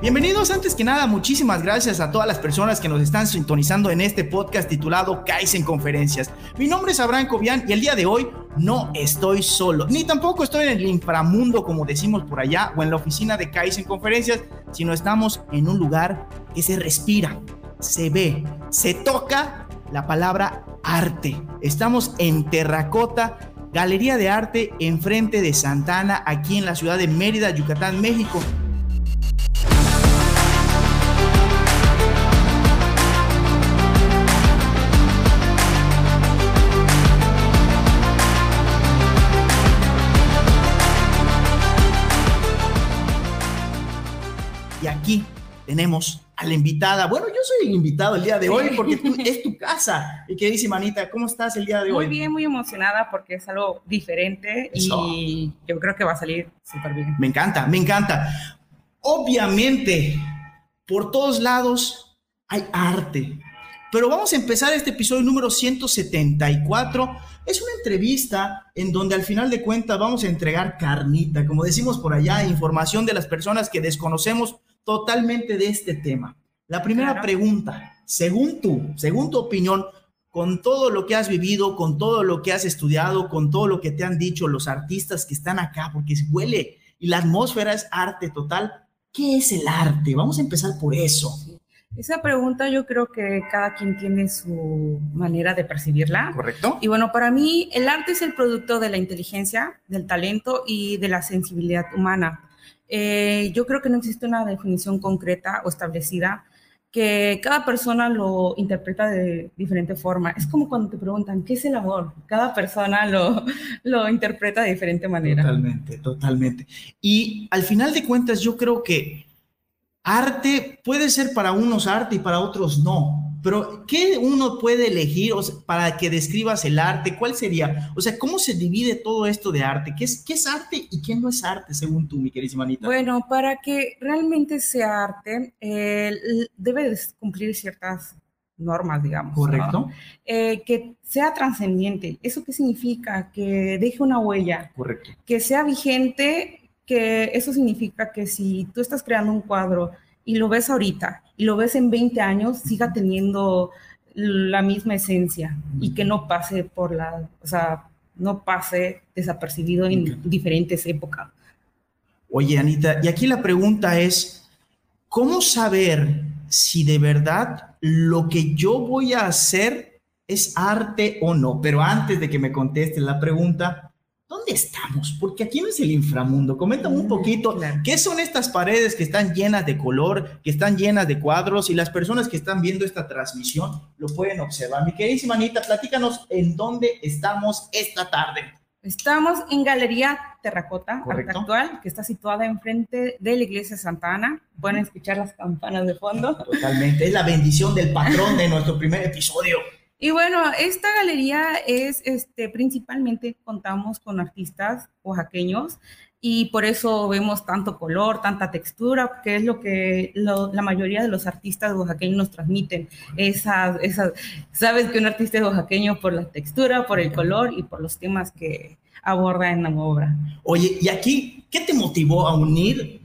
Bienvenidos antes que nada, muchísimas gracias a todas las personas que nos están sintonizando en este podcast titulado Kaizen Conferencias. Mi nombre es Abraham Cobian y el día de hoy no estoy solo, ni tampoco estoy en el inframundo como decimos por allá o en la oficina de Kaizen Conferencias, sino estamos en un lugar que se respira, se ve, se toca la palabra arte. Estamos en Terracota, Galería de Arte enfrente de Santana, aquí en la ciudad de Mérida, Yucatán, México. Y aquí tenemos a la invitada. Bueno, yo soy el invitado el día de hoy porque es tu casa. Y qué dice, manita, ¿cómo estás el día de hoy? Muy bien, muy emocionada porque es algo diferente y yo creo que va a salir súper bien. Me encanta, me encanta. Obviamente, por todos lados hay arte. Pero vamos a empezar este episodio número 174. Es una entrevista en donde al final de cuentas vamos a entregar carnita, como decimos por allá, información de las personas que desconocemos totalmente de este tema. La primera pregunta, según tú, según tu opinión, con todo lo que has vivido, con todo lo que has estudiado, con todo lo que te han dicho los artistas que están acá, porque huele y la atmósfera es arte total, ¿qué es el arte? Vamos a empezar por eso. Esa pregunta yo creo que cada quien tiene su manera de percibirla. Correcto. Y bueno, para mí el arte es el producto de la inteligencia, del talento y de la sensibilidad humana. Eh, yo creo que no existe una definición concreta o establecida que cada persona lo interpreta de diferente forma. Es como cuando te preguntan, ¿qué es el amor? Cada persona lo, lo interpreta de diferente manera. Totalmente, totalmente. Y al final de cuentas, yo creo que arte puede ser para unos arte y para otros no. Pero, ¿qué uno puede elegir para que describas el arte? ¿Cuál sería? O sea, ¿cómo se divide todo esto de arte? ¿Qué es, qué es arte y qué no es arte, según tú, mi queridísima Anita? Bueno, para que realmente sea arte, eh, debe cumplir ciertas normas, digamos. Correcto. Eh, que sea trascendiente. ¿Eso qué significa? Que deje una huella. Correcto. Que sea vigente, que eso significa que si tú estás creando un cuadro y lo ves ahorita y lo ves en 20 años, siga teniendo la misma esencia y que no pase por la, o sea, no pase desapercibido en diferentes épocas. Oye, Anita, y aquí la pregunta es, ¿cómo saber si de verdad lo que yo voy a hacer es arte o no? Pero antes de que me conteste la pregunta, ¿Dónde estamos? Porque aquí no es el inframundo. Coméntame un mm, poquito, ¿qué son estas paredes que están llenas de color, que están llenas de cuadros y las personas que están viendo esta transmisión lo pueden observar? Mi queridísima Anita, platícanos en dónde estamos esta tarde. Estamos en Galería Terracota, actual, que está situada enfrente de la iglesia Santa Ana. Pueden escuchar las campanas de fondo. Totalmente, es la bendición del patrón de nuestro primer episodio. Y bueno, esta galería es, este, principalmente contamos con artistas oaxaqueños y por eso vemos tanto color, tanta textura, que es lo que la mayoría de los artistas oaxaqueños nos transmiten. Esa, esa, sabes que un artista es oaxaqueño por la textura, por el color y por los temas que aborda en la obra. Oye, ¿y aquí qué te motivó a unir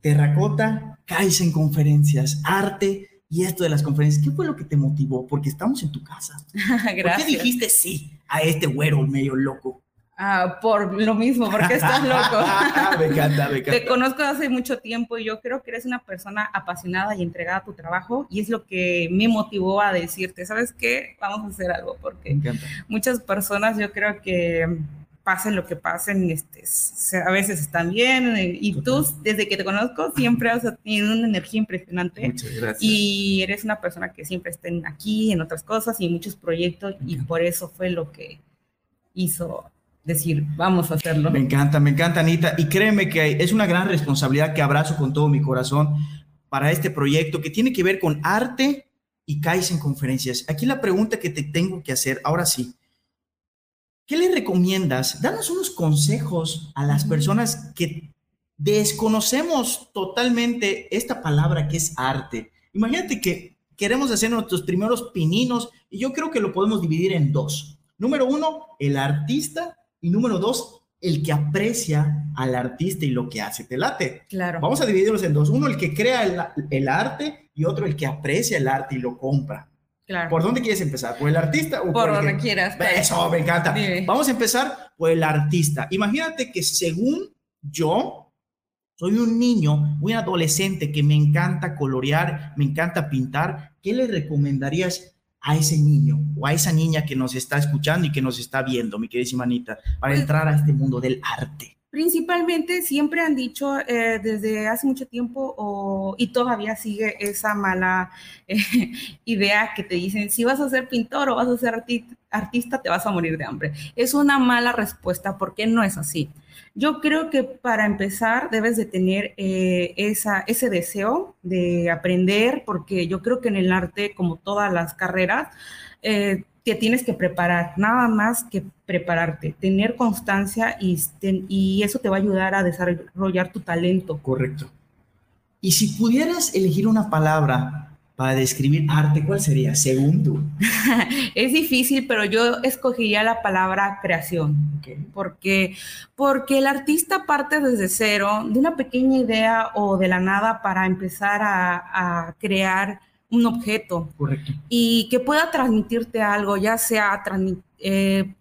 terracota, en conferencias, arte y esto de las conferencias, ¿qué fue lo que te motivó? Porque estamos en tu casa. Gracias. ¿Por qué dijiste sí a este güero medio loco? Ah, por lo mismo, porque estás loco. me encanta, me encanta. Te conozco hace mucho tiempo y yo creo que eres una persona apasionada y entregada a tu trabajo y es lo que me motivó a decirte, ¿sabes qué? Vamos a hacer algo porque muchas personas yo creo que pasen lo que pasen, este, a veces están bien. Eh, y tú, desde que te conozco, siempre has tenido una energía impresionante. Muchas gracias. Y eres una persona que siempre está aquí, en otras cosas y en muchos proyectos. Y por eso fue lo que hizo decir, vamos a hacerlo. Me encanta, me encanta, Anita. Y créeme que es una gran responsabilidad que abrazo con todo mi corazón para este proyecto que tiene que ver con arte y caes en conferencias. Aquí la pregunta que te tengo que hacer, ahora sí, ¿Qué le recomiendas? Danos unos consejos a las personas que desconocemos totalmente esta palabra que es arte. Imagínate que queremos hacer nuestros primeros pininos y yo creo que lo podemos dividir en dos. Número uno, el artista. Y número dos, el que aprecia al artista y lo que hace. ¿Te late? Claro. Vamos a dividirlos en dos. Uno, el que crea el, el arte y otro, el que aprecia el arte y lo compra. Claro. ¿Por dónde quieres empezar? ¿Por el artista o por, por, donde quieras. Eso, me encanta. Dime. Vamos a empezar por el artista. Imagínate que según yo, soy un niño, un adolescente que me encanta colorear, me encanta pintar. ¿Qué le recomendarías a ese niño o a esa niña que nos está escuchando y que nos está viendo, mi queridísima Anita, para Pues- entrar a este mundo del arte? Principalmente siempre han dicho eh, desde hace mucho tiempo y todavía sigue esa mala eh, idea que te dicen si vas a ser pintor o vas a ser arti- artista te vas a morir de hambre. Es una mala respuesta porque no es así. Yo creo que para empezar debes de tener eh, esa, ese deseo de aprender porque yo creo que en el arte como todas las carreras eh, te tienes que preparar, nada más que prepararte, tener constancia y, y eso te va a ayudar a desarrollar tu talento. Correcto. Y si pudieras elegir una palabra para describir arte, ¿cuál sería, según tú? Es difícil, pero yo escogería la palabra creación. porque, porque el artista parte desde cero, de una pequeña idea o de la nada para empezar a, a crear un objeto Correcto. y que pueda transmitirte algo, ya sea eh,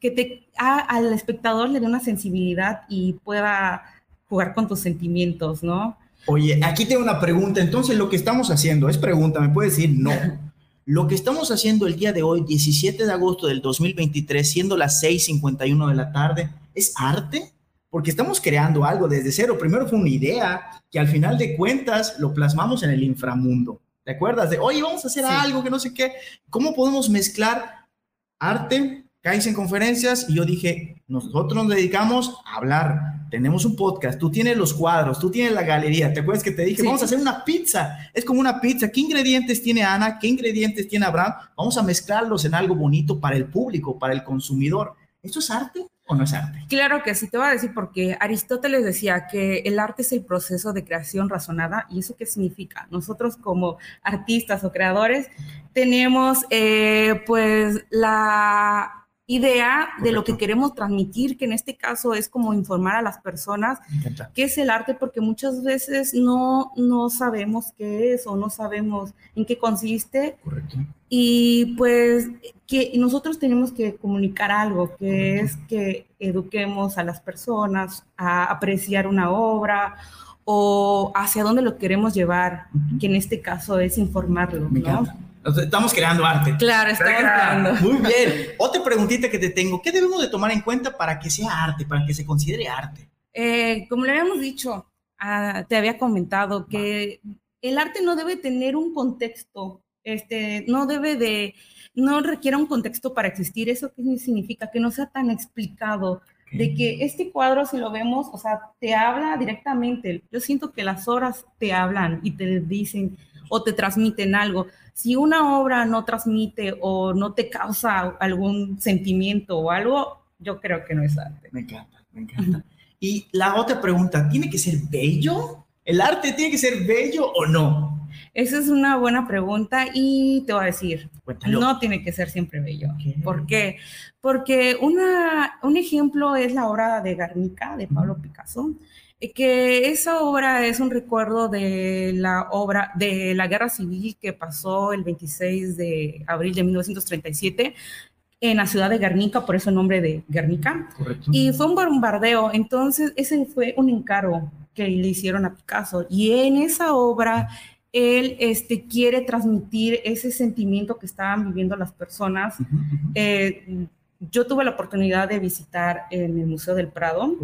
que te, a- al espectador le dé una sensibilidad y pueda jugar con tus sentimientos, ¿no? Oye, aquí tengo una pregunta. Entonces, lo que estamos haciendo es pregunta, ¿me puedes decir no? Lo que estamos haciendo el día de hoy, 17 de agosto del 2023, siendo las 6:51 de la tarde, ¿es arte? Porque estamos creando algo desde cero. Primero fue una idea que al final de cuentas lo plasmamos en el inframundo. ¿Te acuerdas? De, oye, vamos a hacer Sí. algo que no sé qué. ¿Cómo podemos mezclar arte, caes en conferencias? Y yo dije, nosotros nos dedicamos a hablar. Tenemos un podcast, tú tienes los cuadros, tú tienes la galería. ¿Te acuerdas que te dije, Sí. vamos a hacer una pizza? Es como una pizza. ¿Qué ingredientes tiene Ana? ¿Qué ingredientes tiene Abraham? Vamos a mezclarlos en algo bonito para el público, para el consumidor. ¿Esto es arte o no es arte? Claro que sí, te voy a decir porque Aristóteles decía que el arte es el proceso de creación razonada. ¿Y eso qué significa? Nosotros como artistas o creadores tenemos eh, pues la idea de lo que queremos transmitir, que en este caso es como informar a las personas qué es el arte, porque muchas veces no, no sabemos qué es o no sabemos en qué consiste Correcto. y pues que nosotros tenemos que comunicar algo, que Correcto. es que eduquemos a las personas a apreciar una obra o hacia dónde lo queremos llevar, que en este caso es informarlo, ¿no? Estamos creando arte. Claro, estamos creando. Muy bien. Otra preguntita que te tengo. ¿Qué debemos de tomar en cuenta para que sea arte, para que se considere arte? Eh, como le habíamos dicho, ah, te había comentado que el arte no debe tener un contexto, este, no debe de, no requiere un contexto para existir. ¿Eso qué significa? Que no sea tan explicado. De que este cuadro, si lo vemos, o sea, te habla directamente. Yo siento que las horas te hablan y te dicen o te transmiten algo. Si una obra no transmite o no te causa algún sentimiento o algo, yo creo que no es arte. Me encanta, me encanta. Y la otra pregunta, ¿tiene que ser bello? ¿El arte tiene que ser bello o no? Esa es una buena pregunta y te voy a decir, Cuéntalo. no tiene que ser siempre bello. ¿Por qué? Porque una, un ejemplo es la obra de Guernica de Pablo Picasso, que esa obra es un recuerdo de la obra de la guerra civil que pasó el 26 de abril de 1937 en la ciudad de Guernica, por eso el nombre de Guernica. Correcto. Y fue un bombardeo, entonces ese fue un encargo que le hicieron a Picasso. Y en esa obra, él este, quiere transmitir ese sentimiento que estaban viviendo las personas. Eh, yo tuve la oportunidad de visitar en el Museo del Prado.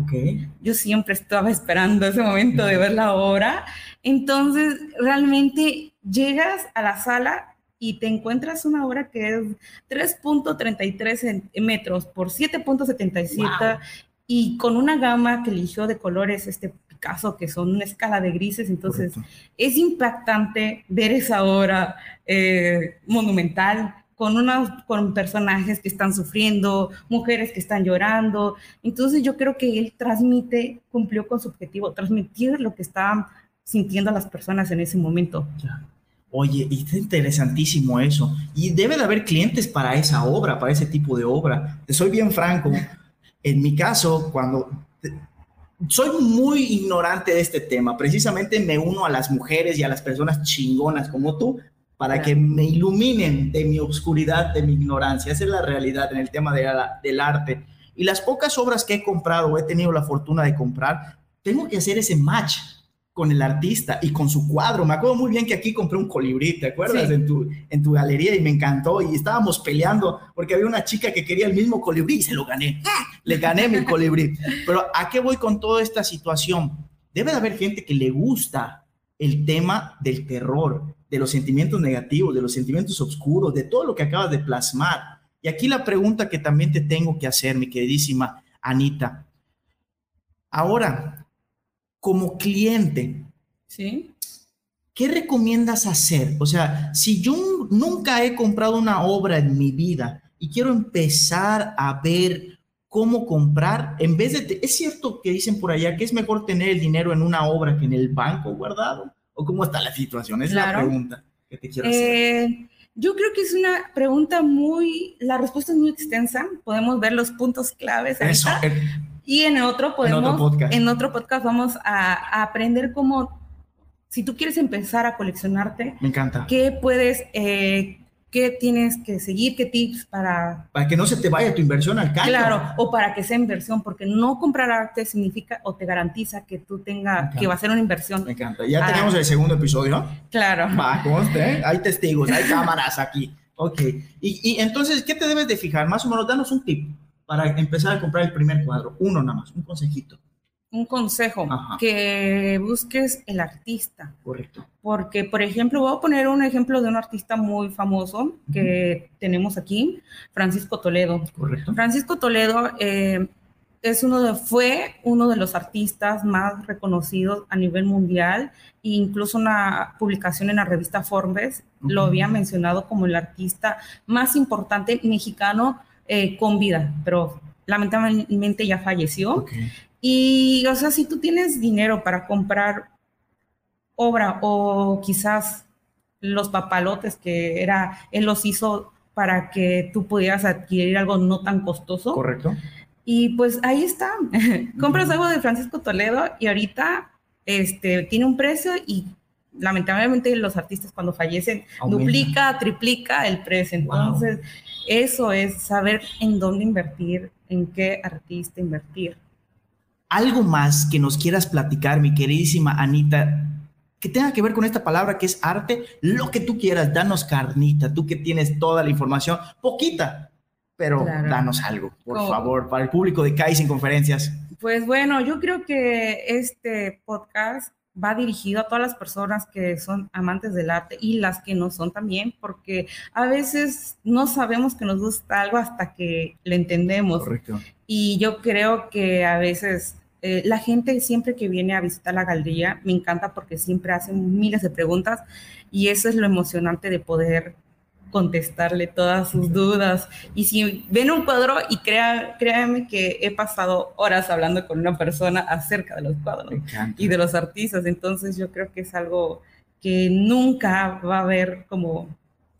Yo siempre estaba esperando ese momento de ver la obra. Entonces, realmente llegas a la sala y te encuentras una obra que es 3.33 metros por 7.77 Wow. y con una gama que eligió de colores este Picasso, que son una escala de grises. Entonces, Correcto. es impactante ver esa obra eh, monumental con, unos, con personajes que están sufriendo, mujeres que están llorando. Entonces yo creo que él transmite, cumplió con su objetivo, transmitir lo que estaban sintiendo las personas en ese momento. Oye, y está interesantísimo eso. Y debe de haber clientes para esa obra, para ese tipo de obra. Te soy bien franco. En mi caso, cuando soy muy ignorante de este tema, precisamente me uno a las mujeres y a las personas chingonas como tú para que me iluminen de mi oscuridad, de mi ignorancia. Esa es la realidad en el tema de del arte. Y las pocas obras que he comprado o he tenido la fortuna de comprar, tengo que hacer ese match con el artista y con su cuadro. Me acuerdo muy bien que aquí compré un colibrí, ¿te acuerdas? En, tu, en tu galería y me encantó y estábamos peleando porque había una chica que quería el mismo colibrí y se lo gané. Le gané mi colibrí. Pero ¿a qué voy con toda esta situación? Debe de haber gente que le gusta el tema del terror, de los sentimientos negativos, de los sentimientos oscuros, de todo lo que acabas de plasmar. Y aquí la pregunta que también te tengo que hacer, mi queridísima Anita. Ahora, como cliente, ¿Sí? ¿qué recomiendas hacer? O sea, si yo nunca he comprado una obra en mi vida y quiero empezar a ver cómo comprar, en vez de, es cierto que dicen por allá que es mejor tener el dinero en una obra que en el banco guardado. ¿O cómo está la situación? Es la pregunta que te quiero hacer. Eh, yo creo que es una pregunta muy, la respuesta es muy extensa, podemos ver los puntos claves. Eso, y en otro podemos, en otro podcast, en otro podcast vamos a, a, aprender cómo, si tú quieres empezar a coleccionarte, me encanta. ¿Qué puedes eh, qué tienes que seguir, qué tips para... Para que no se te vaya tu inversión al caño. Claro, o para que sea inversión, porque no comprar arte significa o te garantiza que tú tengas, que va a ser una inversión. Me encanta. Ya ah. tenemos el segundo episodio. Claro. Va, usted, hay testigos, hay cámaras aquí. Ok. Y, y entonces, ¿qué te debes de fijar? Más o menos, danos un tip para empezar a comprar el primer cuadro. Uno nada más, un consejito un consejo, que busques el artista. Correcto. Porque, por ejemplo, voy a poner un ejemplo de un artista muy famoso que tenemos aquí, Francisco Toledo. Correcto. Francisco Toledo eh, es uno de, fue uno de los artistas más reconocidos a nivel mundial e incluso una publicación en la revista Forbes lo había mencionado como el artista más importante mexicano eh, con vida, pero lamentablemente ya falleció. Y, o sea, si tú tienes dinero para comprar obra o quizás los papalotes que era, él los hizo para que tú pudieras adquirir algo no tan costoso. Correcto. Y pues ahí está. Compras algo de Francisco Toledo y ahorita este, tiene un precio y lamentablemente los artistas cuando fallecen duplica, triplica el precio. Entonces, eso es saber en dónde invertir, en qué artista invertir algo más que nos quieras platicar, mi queridísima Anita, que tenga que ver con esta palabra que es arte, lo que tú quieras, danos carnita, tú que tienes toda la información, poquita, pero danos algo, por favor, para el público de Kaizen Conferencias. Pues bueno, yo creo que este podcast va dirigido a todas las personas que son amantes del arte y las que no son también, porque a veces no sabemos que nos gusta algo hasta que lo entendemos. Correcto. Y yo creo que a veces eh, la gente siempre que viene a visitar la galería me encanta porque siempre hacen miles de preguntas y eso es lo emocionante de poder contestarle todas sus dudas. Y si ven un cuadro, y crea, créanme que he pasado horas hablando con una persona acerca de los cuadros y de los artistas, entonces yo creo que es algo que nunca va a haber como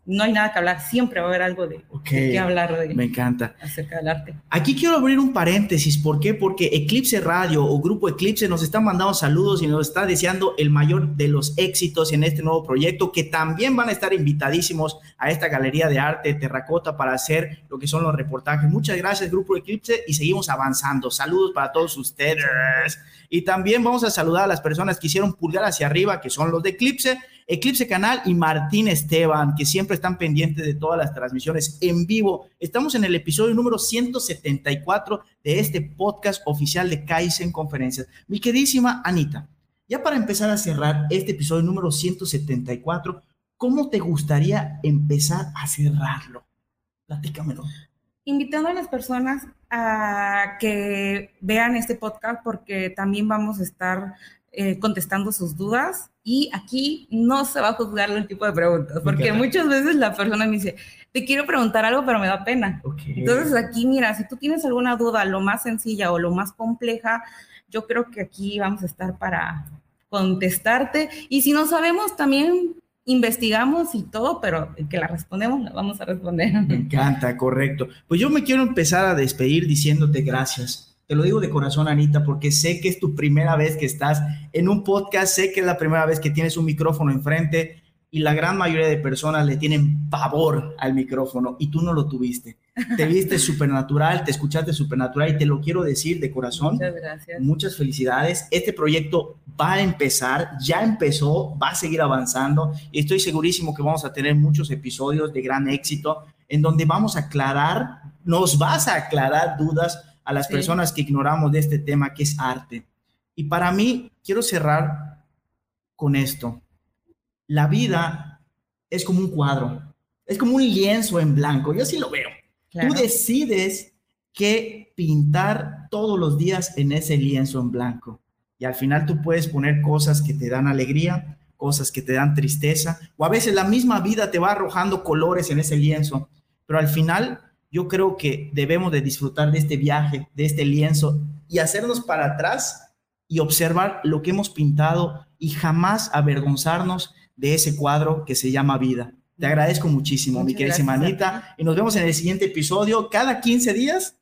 no hay nada que hablar, siempre va a haber algo de, que hablar de, Me encanta. acerca del arte. Aquí quiero abrir un paréntesis, ¿por qué? Porque Eclipse Radio o Grupo Eclipse nos está mandando saludos y nos está deseando el mayor de los éxitos en este nuevo proyecto, que también van a estar invitadísimos a esta galería de arte terracota para hacer lo que son los reportajes. Muchas gracias, Grupo Eclipse, y seguimos avanzando. Saludos para todos ustedes. Y también vamos a saludar a las personas que hicieron pulgar hacia arriba, que son los de Eclipse Eclipse Canal y Martín Esteban, que siempre están pendientes de todas las transmisiones en vivo. Estamos en el episodio número 174 de este podcast oficial de Kaizen Conferencias. Mi queridísima Anita, ya para empezar a cerrar este episodio número 174, ¿cómo te gustaría empezar a cerrarlo? Platícamelo. Invitando a las personas a que vean este podcast porque también vamos a estar eh, contestando sus dudas y aquí no se va a juzgar el tipo de preguntas, porque muchas veces la persona me dice, te quiero preguntar algo, pero me da pena. Entonces aquí, mira, si tú tienes alguna duda, lo más sencilla o lo más compleja, yo creo que aquí vamos a estar para contestarte. Y si no sabemos, también investigamos y todo, pero que la respondemos, la vamos a responder. Me encanta, correcto. Pues yo me quiero empezar a despedir diciéndote gracias. Te lo digo de corazón, Anita, porque sé que es tu primera vez que estás en un podcast, sé que es la primera vez que tienes un micrófono enfrente y la gran mayoría de personas le tienen pavor al micrófono y tú no lo tuviste. Te viste súper natural, te escuchaste súper natural y te lo quiero decir de corazón. Muchas gracias. Muchas felicidades. Este proyecto va a empezar, ya empezó, va a seguir avanzando y estoy segurísimo que vamos a tener muchos episodios de gran éxito en donde vamos a aclarar, nos vas a aclarar dudas a las Sí. personas que ignoramos de este tema que es arte. Y para mí, quiero cerrar con esto. La vida es como un cuadro, es como un lienzo en blanco, yo así lo veo. Claro. Tú decides qué pintar todos los días en ese lienzo en blanco. Y al final tú puedes poner cosas que te dan alegría, cosas que te dan tristeza, o a veces la misma vida te va arrojando colores en ese lienzo. Pero al final yo creo que debemos de disfrutar de este viaje, de este lienzo, y hacernos para atrás y observar lo que hemos pintado y jamás avergonzarnos de ese cuadro que se llama vida. Te agradezco muchísimo, mi Muchas queridísima gracias a Anita, y nos vemos en el siguiente episodio. Cada 15 días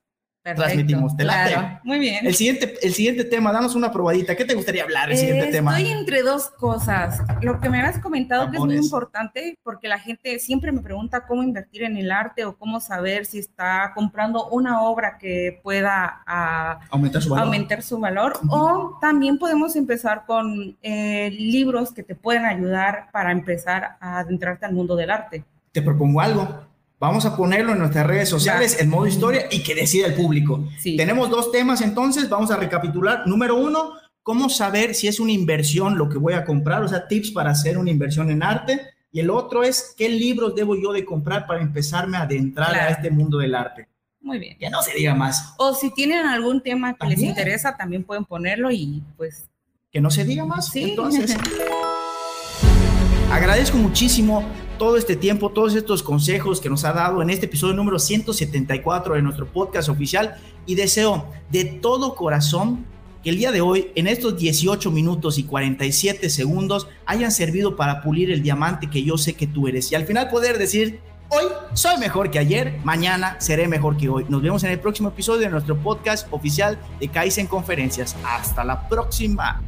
Perfecto. transmitimos. ¿Te late? Claro, muy bien. El siguiente, el siguiente tema, danos una probadita. ¿Qué te gustaría hablar el siguiente Eh, tema? Estoy entre dos cosas. Lo que me habías comentado que es muy importante porque la gente siempre me pregunta cómo invertir en el arte o cómo saber si está comprando una obra que pueda ah, Aumentar su valor. aumentar su valor. O también podemos empezar con eh, libros que te pueden ayudar para empezar a adentrarte al mundo del arte. Te propongo algo. Vamos a ponerlo en nuestras redes sociales en modo historia y que decida el público. Sí. Tenemos dos temas entonces, vamos a recapitular. Número uno, cómo saber si es una inversión lo que voy a comprar, o sea, tips para hacer una inversión en arte. Y el otro es, ¿qué libros debo yo de comprar para empezarme a adentrar a este mundo del arte? Muy bien. Ya no se diga más, O si tienen algún tema que les interesa, también pueden ponerlo y pues que no se diga más. Sí. Entonces, agradezco muchísimo todo este tiempo, todos estos consejos que nos ha dado en este episodio número 174 de nuestro podcast oficial y deseo de todo corazón que el día de hoy, en estos 18 minutos y 47 segundos, hayan servido para pulir el diamante que yo sé que tú eres y al final poder decir, hoy soy mejor que ayer, mañana seré mejor que hoy. Nos vemos en el próximo episodio de nuestro podcast oficial de Kaizen Conferencias. Hasta la próxima.